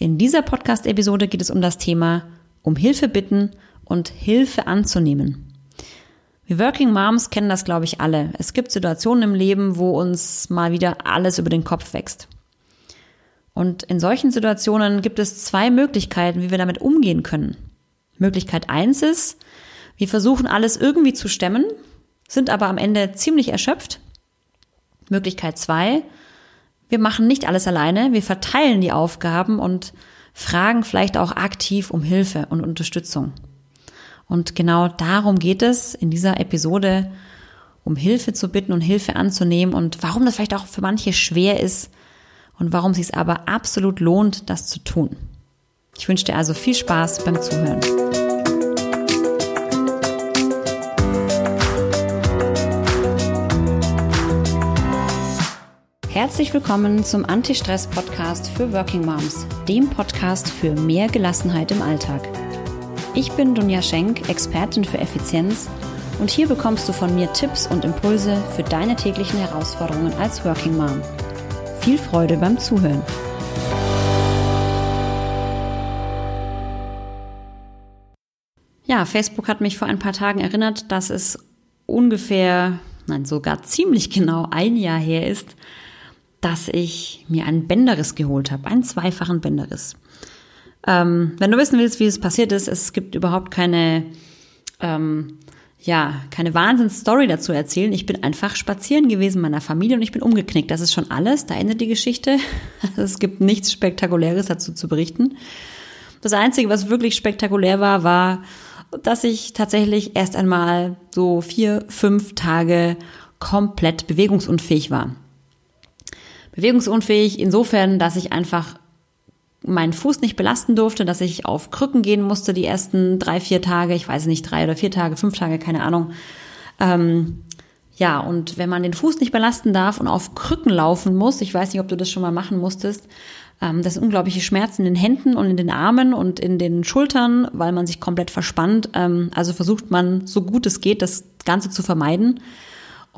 In dieser Podcast-Episode geht es um das Thema um Hilfe bitten und Hilfe anzunehmen. Wir Working Moms kennen das, glaube ich, alle. Es gibt Situationen im Leben, wo uns mal wieder alles über den Kopf wächst. Und in solchen Situationen gibt es zwei Möglichkeiten, wie wir damit umgehen können. Möglichkeit eins ist, wir versuchen alles irgendwie zu stemmen, sind aber am Ende ziemlich erschöpft. Möglichkeit zwei, wir machen nicht alles alleine, wir verteilen die Aufgaben und fragen vielleicht auch aktiv um Hilfe und Unterstützung. Und genau darum geht es in dieser Episode, um Hilfe zu bitten und Hilfe anzunehmen und warum das vielleicht auch für manche schwer ist und warum es sich aber absolut lohnt, das zu tun. Ich wünsche dir also viel Spaß beim Zuhören. Herzlich willkommen zum Anti-Stress-Podcast für Working Moms, dem Podcast für mehr Gelassenheit im Alltag. Ich bin Dunja Schenk, Expertin für Effizienz und hier bekommst du von mir Tipps und Impulse für deine täglichen Herausforderungen als Working Mom. Viel Freude beim Zuhören. Ja, Facebook hat mich vor ein paar Tagen erinnert, dass es ungefähr, nein, sogar ziemlich genau ein Jahr her ist, dass ich mir einen Bänderriss geholt habe, einen zweifachen Bänderriss. Ähm, wenn du wissen willst, wie es passiert ist, es gibt überhaupt keine, ähm, ja, keine Wahnsinnsstory dazu erzählen. Ich bin einfach spazieren gewesen meiner Familie und ich bin umgeknickt. Das ist schon alles. Da endet die Geschichte. es gibt nichts Spektakuläres dazu zu berichten. Das Einzige, was wirklich spektakulär war, war, dass ich tatsächlich erst einmal so vier, fünf Tage komplett bewegungsunfähig war bewegungsunfähig insofern, dass ich einfach meinen Fuß nicht belasten durfte, dass ich auf Krücken gehen musste die ersten drei, vier Tage, ich weiß nicht, drei oder vier Tage, fünf Tage, keine Ahnung. Ähm, ja, und wenn man den Fuß nicht belasten darf und auf Krücken laufen muss, ich weiß nicht, ob du das schon mal machen musstest, ähm, das sind unglaubliche Schmerzen in den Händen und in den Armen und in den Schultern, weil man sich komplett verspannt. Ähm, also versucht man, so gut es geht, das Ganze zu vermeiden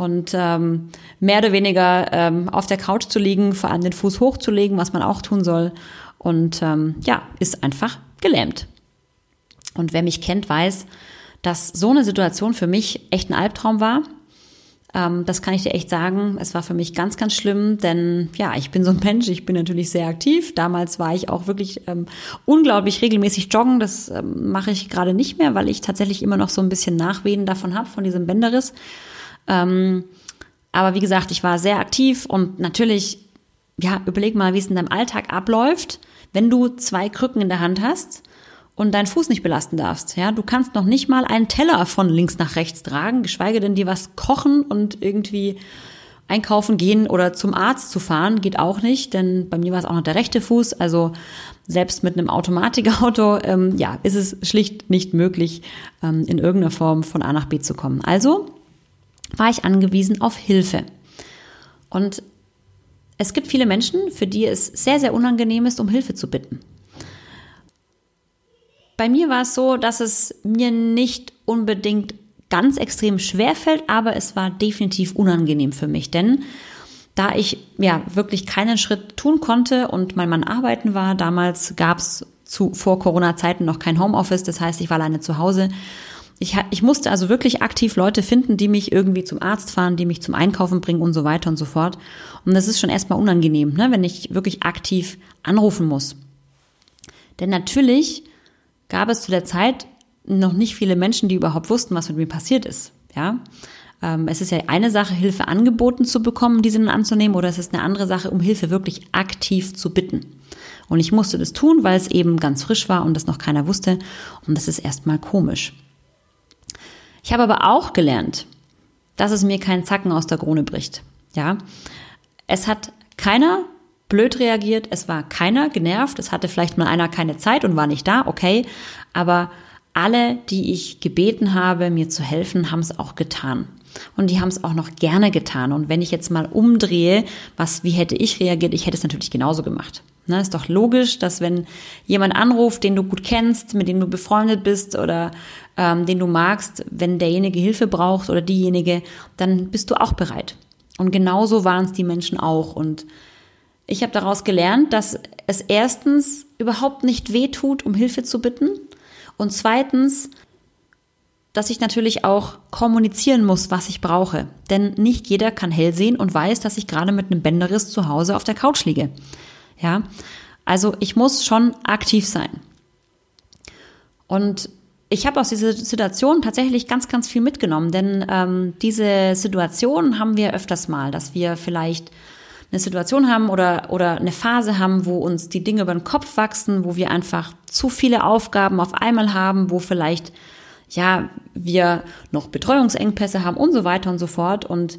und ähm, mehr oder weniger ähm, auf der Couch zu liegen, vor allem den Fuß hochzulegen, was man auch tun soll. Und ähm, ja, ist einfach gelähmt. Und wer mich kennt, weiß, dass so eine Situation für mich echt ein Albtraum war. Ähm, das kann ich dir echt sagen. Es war für mich ganz, ganz schlimm, denn ja, ich bin so ein Mensch, ich bin natürlich sehr aktiv. Damals war ich auch wirklich ähm, unglaublich regelmäßig joggen. Das ähm, mache ich gerade nicht mehr, weil ich tatsächlich immer noch so ein bisschen Nachwehen davon habe, von diesem Bänderriss. Ähm, aber wie gesagt, ich war sehr aktiv und natürlich, ja, überleg mal, wie es in deinem Alltag abläuft, wenn du zwei Krücken in der Hand hast und deinen Fuß nicht belasten darfst. Ja, du kannst noch nicht mal einen Teller von links nach rechts tragen, geschweige denn dir was kochen und irgendwie einkaufen gehen oder zum Arzt zu fahren, geht auch nicht, denn bei mir war es auch noch der rechte Fuß. Also selbst mit einem Automatikauto, ähm, ja, ist es schlicht nicht möglich, ähm, in irgendeiner Form von A nach B zu kommen. Also war ich angewiesen auf Hilfe. Und es gibt viele Menschen, für die es sehr, sehr unangenehm ist, um Hilfe zu bitten. Bei mir war es so, dass es mir nicht unbedingt ganz extrem schwer fällt, aber es war definitiv unangenehm für mich, denn da ich ja wirklich keinen Schritt tun konnte und mein Mann arbeiten war, damals gab es zu vor Corona-Zeiten noch kein Homeoffice, das heißt, ich war alleine zu Hause ich, ich musste also wirklich aktiv Leute finden, die mich irgendwie zum Arzt fahren, die mich zum Einkaufen bringen und so weiter und so fort. Und das ist schon erstmal unangenehm, ne, wenn ich wirklich aktiv anrufen muss. Denn natürlich gab es zu der Zeit noch nicht viele Menschen, die überhaupt wussten, was mit mir passiert ist. Ja, ähm, es ist ja eine Sache, Hilfe angeboten zu bekommen, diese anzunehmen, oder es ist eine andere Sache, um Hilfe wirklich aktiv zu bitten. Und ich musste das tun, weil es eben ganz frisch war und das noch keiner wusste. Und das ist erstmal komisch. Ich habe aber auch gelernt, dass es mir keinen Zacken aus der Krone bricht. Ja, es hat keiner blöd reagiert, es war keiner genervt, es hatte vielleicht mal einer keine Zeit und war nicht da, okay, aber alle, die ich gebeten habe, mir zu helfen, haben es auch getan. Und die haben es auch noch gerne getan. Und wenn ich jetzt mal umdrehe, was, wie hätte ich reagiert? Ich hätte es natürlich genauso gemacht. Ne, ist doch logisch, dass wenn jemand anruft, den du gut kennst, mit dem du befreundet bist oder ähm, den du magst, wenn derjenige Hilfe braucht oder diejenige, dann bist du auch bereit. Und genauso waren es die Menschen auch. Und ich habe daraus gelernt, dass es erstens überhaupt nicht wehtut, um Hilfe zu bitten und zweitens, dass ich natürlich auch kommunizieren muss, was ich brauche. Denn nicht jeder kann hell sehen und weiß, dass ich gerade mit einem Bänderriss zu Hause auf der Couch liege. Ja, also ich muss schon aktiv sein. Und ich habe aus dieser Situation tatsächlich ganz, ganz viel mitgenommen, denn ähm, diese Situation haben wir öfters mal, dass wir vielleicht eine Situation haben oder, oder eine Phase haben, wo uns die Dinge über den Kopf wachsen, wo wir einfach zu viele Aufgaben auf einmal haben, wo vielleicht, ja, wir noch Betreuungsengpässe haben und so weiter und so fort und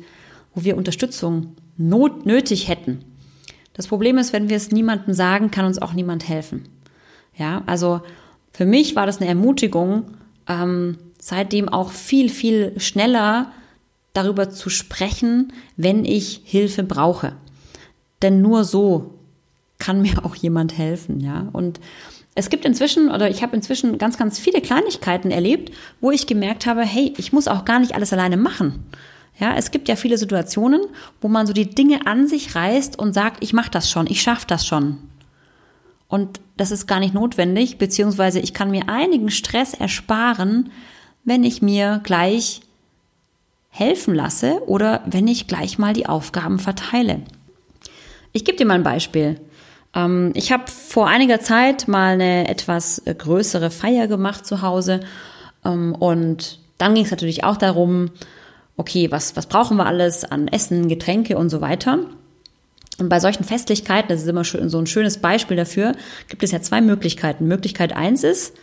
wo wir Unterstützung not nötig hätten. Das Problem ist, wenn wir es niemandem sagen, kann uns auch niemand helfen. Ja, also für mich war das eine Ermutigung, ähm, seitdem auch viel, viel schneller darüber zu sprechen, wenn ich Hilfe brauche. Denn nur so kann mir auch jemand helfen, ja. Und es gibt inzwischen oder ich habe inzwischen ganz, ganz viele Kleinigkeiten erlebt, wo ich gemerkt habe, hey, ich muss auch gar nicht alles alleine machen. Ja, es gibt ja viele Situationen, wo man so die Dinge an sich reißt und sagt, ich mache das schon, ich schaffe das schon. Und das ist gar nicht notwendig, beziehungsweise ich kann mir einigen Stress ersparen, wenn ich mir gleich helfen lasse oder wenn ich gleich mal die Aufgaben verteile. Ich gebe dir mal ein Beispiel. Ähm, ich habe vor einiger Zeit mal eine etwas größere Feier gemacht zu Hause ähm, und dann ging es natürlich auch darum, okay, was, was brauchen wir alles an Essen, Getränke und so weiter. Und bei solchen Festlichkeiten, das ist immer so ein schönes Beispiel dafür, gibt es ja zwei Möglichkeiten. Möglichkeit eins ist,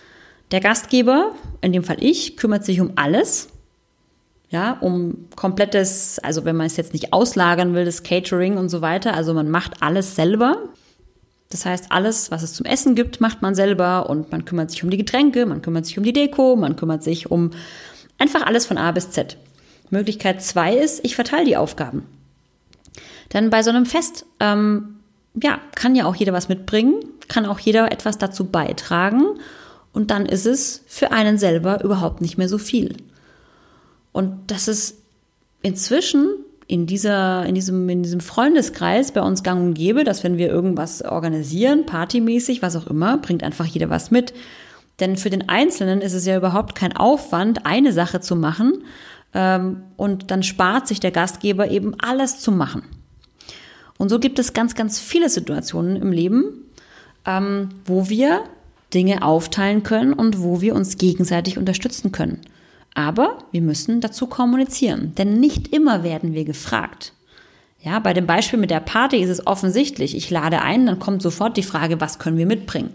der Gastgeber, in dem Fall ich, kümmert sich um alles. Ja, um komplettes, also wenn man es jetzt nicht auslagern will, das Catering und so weiter. Also man macht alles selber. Das heißt, alles, was es zum Essen gibt, macht man selber und man kümmert sich um die Getränke, man kümmert sich um die Deko, man kümmert sich um einfach alles von A bis Z. Möglichkeit zwei ist, ich verteile die Aufgaben. Denn bei so einem Fest, ähm, ja, kann ja auch jeder was mitbringen, kann auch jeder etwas dazu beitragen und dann ist es für einen selber überhaupt nicht mehr so viel. Und das ist inzwischen in dieser, in diesem, in diesem Freundeskreis bei uns gang und gäbe, dass wenn wir irgendwas organisieren, partymäßig, was auch immer, bringt einfach jeder was mit. Denn für den Einzelnen ist es ja überhaupt kein Aufwand, eine Sache zu machen, ähm, und dann spart sich der Gastgeber eben alles zu machen. Und so gibt es ganz, ganz viele Situationen im Leben, ähm, wo wir Dinge aufteilen können und wo wir uns gegenseitig unterstützen können. Aber wir müssen dazu kommunizieren, denn nicht immer werden wir gefragt. Ja, bei dem Beispiel mit der Party ist es offensichtlich. Ich lade ein, dann kommt sofort die Frage, was können wir mitbringen?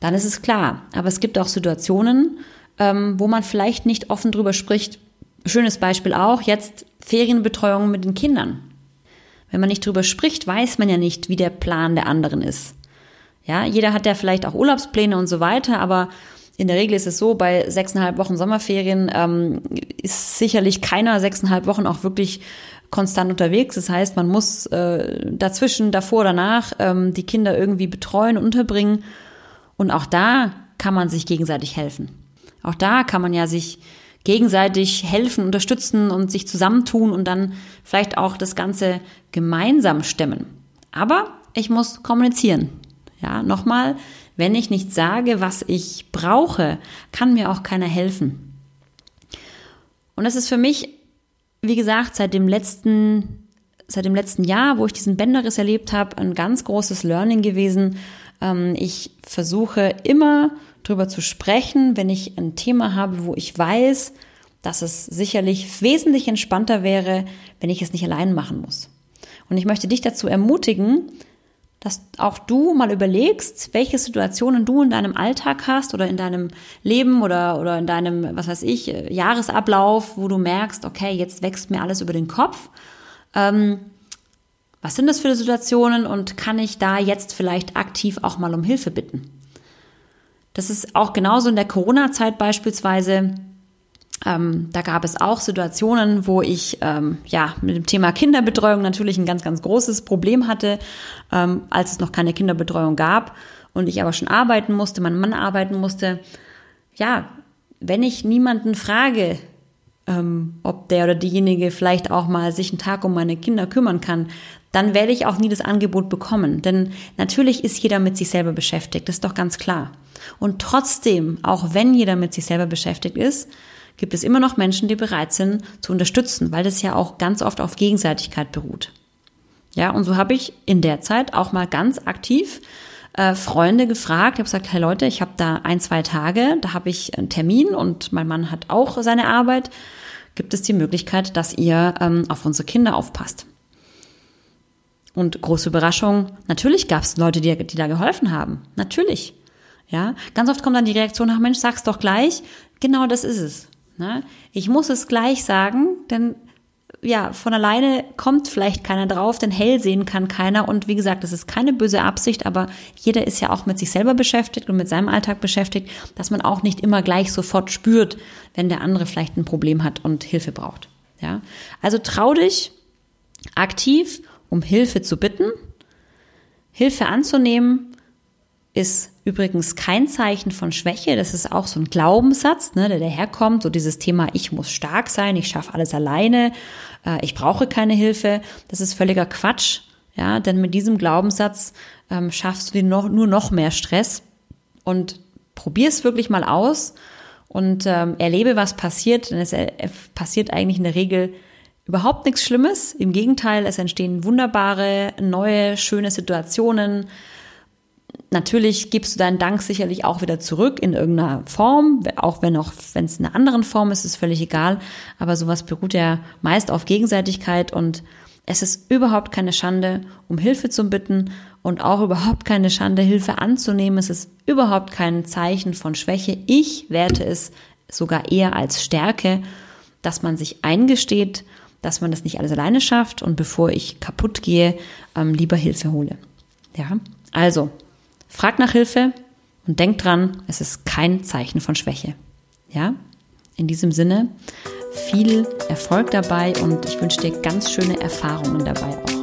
Dann ist es klar. Aber es gibt auch Situationen, ähm, wo man vielleicht nicht offen drüber spricht. Schönes Beispiel auch, jetzt Ferienbetreuung mit den Kindern. Wenn man nicht drüber spricht, weiß man ja nicht, wie der Plan der anderen ist. Ja, jeder hat ja vielleicht auch Urlaubspläne und so weiter, aber in der Regel ist es so, bei sechseinhalb Wochen Sommerferien ähm, ist sicherlich keiner sechseinhalb Wochen auch wirklich konstant unterwegs. Das heißt, man muss äh, dazwischen, davor, danach ähm, die Kinder irgendwie betreuen, unterbringen. Und auch da kann man sich gegenseitig helfen. Auch da kann man ja sich gegenseitig helfen, unterstützen und sich zusammentun und dann vielleicht auch das Ganze gemeinsam stemmen. Aber ich muss kommunizieren. Ja, nochmal, wenn ich nicht sage, was ich brauche, kann mir auch keiner helfen. Und das ist für mich, wie gesagt, seit dem letzten, seit dem letzten Jahr, wo ich diesen Bänderriss erlebt habe, ein ganz großes Learning gewesen. Ähm, ich versuche immer drüber zu sprechen, wenn ich ein Thema habe, wo ich weiß, dass es sicherlich wesentlich entspannter wäre, wenn ich es nicht allein machen muss. Und ich möchte dich dazu ermutigen, dass auch du mal überlegst, welche Situationen du in deinem Alltag hast oder in deinem Leben oder, oder in deinem, was weiß ich, Jahresablauf, wo du merkst, okay, jetzt wächst mir alles über den Kopf. Ähm, was sind das für Situationen und kann ich da jetzt vielleicht aktiv auch mal um Hilfe bitten? Das ist auch genauso in der Corona-Zeit beispielsweise. Ähm, da gab es auch Situationen, wo ich ähm, ja mit dem Thema Kinderbetreuung natürlich ein ganz, ganz großes Problem hatte, ähm, als es noch keine Kinderbetreuung gab und ich aber schon arbeiten musste, mein Mann arbeiten musste. Ja, wenn ich niemanden frage, ähm, ob der oder diejenige vielleicht auch mal sich einen Tag um meine Kinder kümmern kann, dann werde ich auch nie das Angebot bekommen. Denn natürlich ist jeder mit sich selber beschäftigt, das ist doch ganz klar. Und trotzdem, auch wenn jeder mit sich selber beschäftigt ist, gibt es immer noch Menschen, die bereit sind zu unterstützen, weil das ja auch ganz oft auf Gegenseitigkeit beruht. Ja, und so habe ich in der Zeit auch mal ganz aktiv äh, Freunde gefragt. Ich habe gesagt, hey Leute, ich habe da ein, zwei Tage, da habe ich einen Termin und mein Mann hat auch seine Arbeit. Gibt es die Möglichkeit, dass ihr ähm, auf unsere Kinder aufpasst? Und große Überraschung, natürlich gab es Leute, die, die da geholfen haben. Natürlich. Ja, ganz oft kommt dann die Reaktion, ach Mensch, sag's doch gleich. Genau das ist es. Ne? Ich muss es gleich sagen, denn ja, von alleine kommt vielleicht keiner drauf, denn hell sehen kann keiner. Und wie gesagt, das ist keine böse Absicht, aber jeder ist ja auch mit sich selber beschäftigt und mit seinem Alltag beschäftigt, dass man auch nicht immer gleich sofort spürt, wenn der andere vielleicht ein Problem hat und Hilfe braucht. Ja, also trau dich aktiv, um Hilfe zu bitten. Hilfe anzunehmen ist übrigens kein Zeichen von Schwäche. Das ist auch so ein Glaubenssatz, ne, der daherkommt. So dieses Thema, ich muss stark sein, ich schaffe alles alleine, äh, ich brauche keine Hilfe. Das ist völliger Quatsch. Ja, denn mit diesem Glaubenssatz ähm, schaffst du dir noch, nur noch mehr Stress. Und probier es wirklich mal aus und ähm, erlebe, was passiert. Denn es äh, passiert eigentlich in der Regel überhaupt nichts Schlimmes. Im Gegenteil, es entstehen wunderbare, neue, schöne Situationen Natürlich gibst du deinen Dank sicherlich auch wieder zurück in irgendeiner Form, auch wenn auch wenn es in einer anderen Form ist, ist völlig egal. Aber sowas beruht ja meist auf Gegenseitigkeit und es ist überhaupt keine Schande, um Hilfe zu bitten und auch überhaupt keine Schande, Hilfe anzunehmen. Es ist überhaupt kein Zeichen von Schwäche. Ich werte es sogar eher als Stärke, dass man sich eingesteht, dass man das nicht alles alleine schafft und bevor ich kaputt gehe, ähm, lieber Hilfe hole. Ja, also Frag nach Hilfe und denk dran, es ist kein Zeichen von Schwäche. Ja? In diesem Sinne, viel Erfolg dabei und ich wünsche dir ganz schöne Erfahrungen dabei auch.